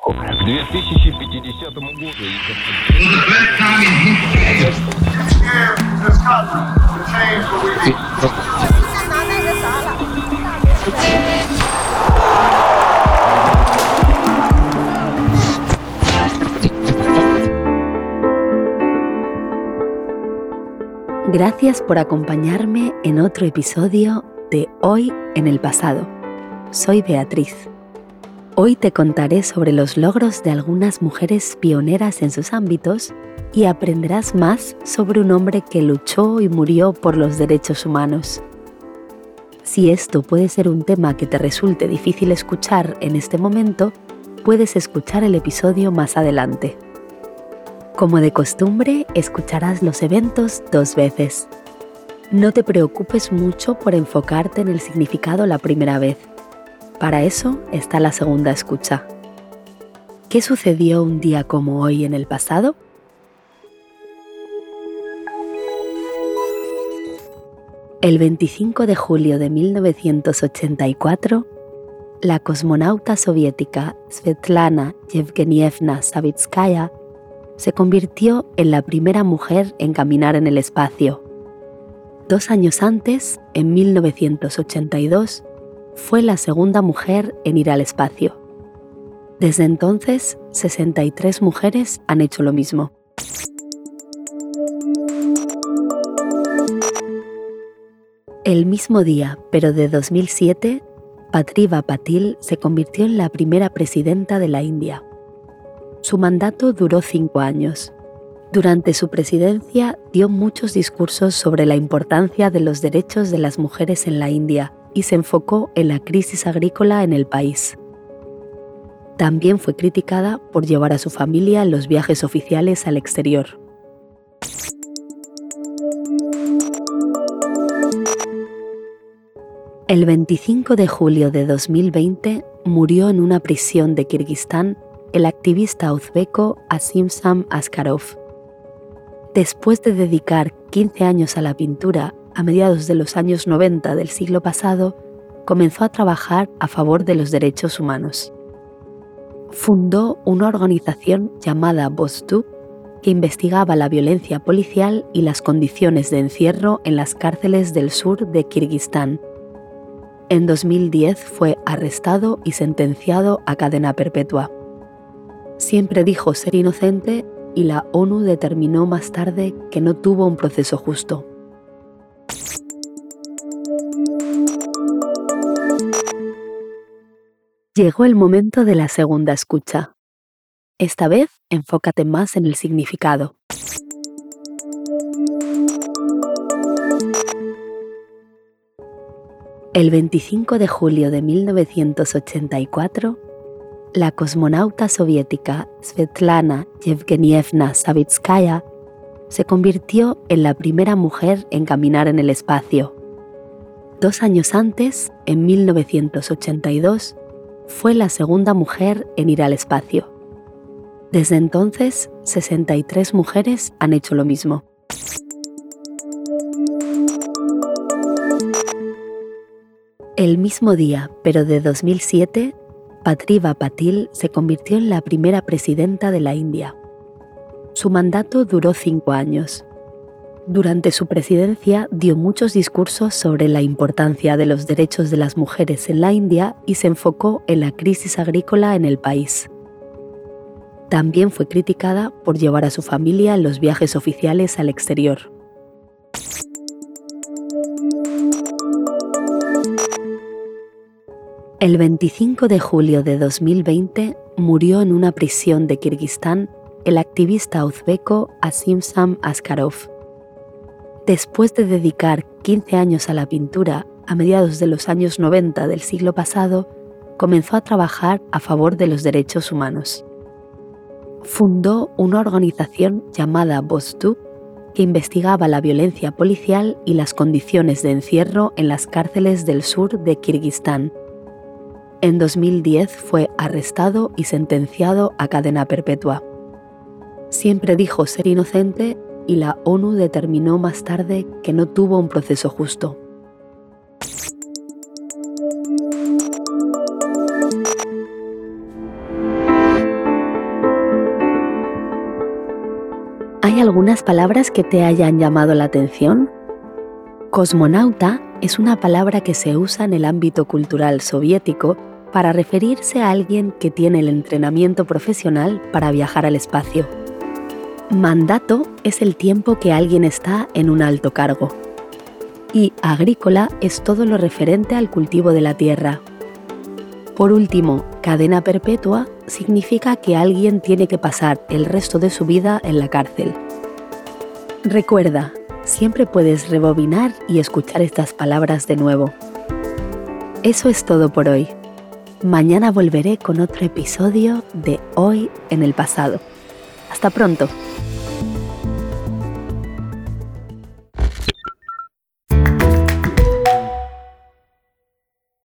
К 2050 году... Gracias por acompañarme en otro episodio de Hoy en el pasado. Soy Beatriz. Hoy te contaré sobre los logros de algunas mujeres pioneras en sus ámbitos y aprenderás más sobre un hombre que luchó y murió por los derechos humanos. Si esto puede ser un tema que te resulte difícil escuchar en este momento, puedes escuchar el episodio más adelante. Como de costumbre, escucharás los eventos dos veces. No te preocupes mucho por enfocarte en el significado la primera vez para eso está la segunda escucha. ¿Qué sucedió un día como hoy en el pasado? El 25 de julio de 1984, la cosmonauta soviética Svetlana Yevgenievna Savitskaya se convirtió en la primera mujer en caminar en el espacio. Dos años antes, en 1982, fue la segunda mujer en ir al espacio. Desde entonces, 63 mujeres han hecho lo mismo. El mismo día, pero de 2007, Patriva Patil se convirtió en la primera presidenta de la India. Su mandato duró cinco años. Durante su presidencia dio muchos discursos sobre la importancia de los derechos de las mujeres en la India y se enfocó en la crisis agrícola en el país. También fue criticada por llevar a su familia en los viajes oficiales al exterior. El 25 de julio de 2020 murió en una prisión de Kirguistán el activista uzbeko Asimsam Askarov. Después de dedicar 15 años a la pintura a mediados de los años 90 del siglo pasado, comenzó a trabajar a favor de los derechos humanos. Fundó una organización llamada Bostu que investigaba la violencia policial y las condiciones de encierro en las cárceles del sur de Kirguistán. En 2010 fue arrestado y sentenciado a cadena perpetua. Siempre dijo ser inocente y la ONU determinó más tarde que no tuvo un proceso justo. Llegó el momento de la segunda escucha. Esta vez enfócate más en el significado. El 25 de julio de 1984, la cosmonauta soviética Svetlana Yevgenievna Savitskaya se convirtió en la primera mujer en caminar en el espacio. Dos años antes, en 1982, fue la segunda mujer en ir al espacio. Desde entonces, 63 mujeres han hecho lo mismo. El mismo día, pero de 2007, Patriva Patil se convirtió en la primera presidenta de la India. Su mandato duró cinco años durante su presidencia dio muchos discursos sobre la importancia de los derechos de las mujeres en la India y se enfocó en la crisis agrícola en el país. También fue criticada por llevar a su familia en los viajes oficiales al exterior. El 25 de julio de 2020 murió en una prisión de Kirguistán el activista uzbeko Asimsam Askarov Después de dedicar 15 años a la pintura a mediados de los años 90 del siglo pasado, comenzó a trabajar a favor de los derechos humanos. Fundó una organización llamada Bostu que investigaba la violencia policial y las condiciones de encierro en las cárceles del sur de Kirguistán. En 2010 fue arrestado y sentenciado a cadena perpetua. Siempre dijo ser inocente y la ONU determinó más tarde que no tuvo un proceso justo. ¿Hay algunas palabras que te hayan llamado la atención? Cosmonauta es una palabra que se usa en el ámbito cultural soviético para referirse a alguien que tiene el entrenamiento profesional para viajar al espacio. Mandato es el tiempo que alguien está en un alto cargo. Y agrícola es todo lo referente al cultivo de la tierra. Por último, cadena perpetua significa que alguien tiene que pasar el resto de su vida en la cárcel. Recuerda, siempre puedes rebobinar y escuchar estas palabras de nuevo. Eso es todo por hoy. Mañana volveré con otro episodio de Hoy en el pasado. Hasta pronto.